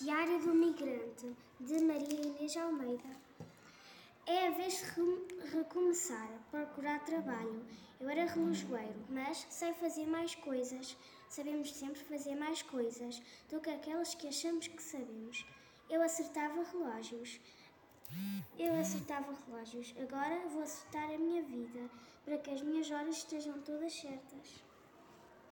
Diário do Migrante, de Maria Inês Almeida. É a vez de recomeçar, a procurar trabalho. Eu era relojoeiro, mas sei fazer mais coisas. Sabemos sempre fazer mais coisas do que aquelas que achamos que sabemos. Eu acertava relógios. Eu acertava relógios. Agora vou acertar a minha vida para que as minhas horas estejam todas certas.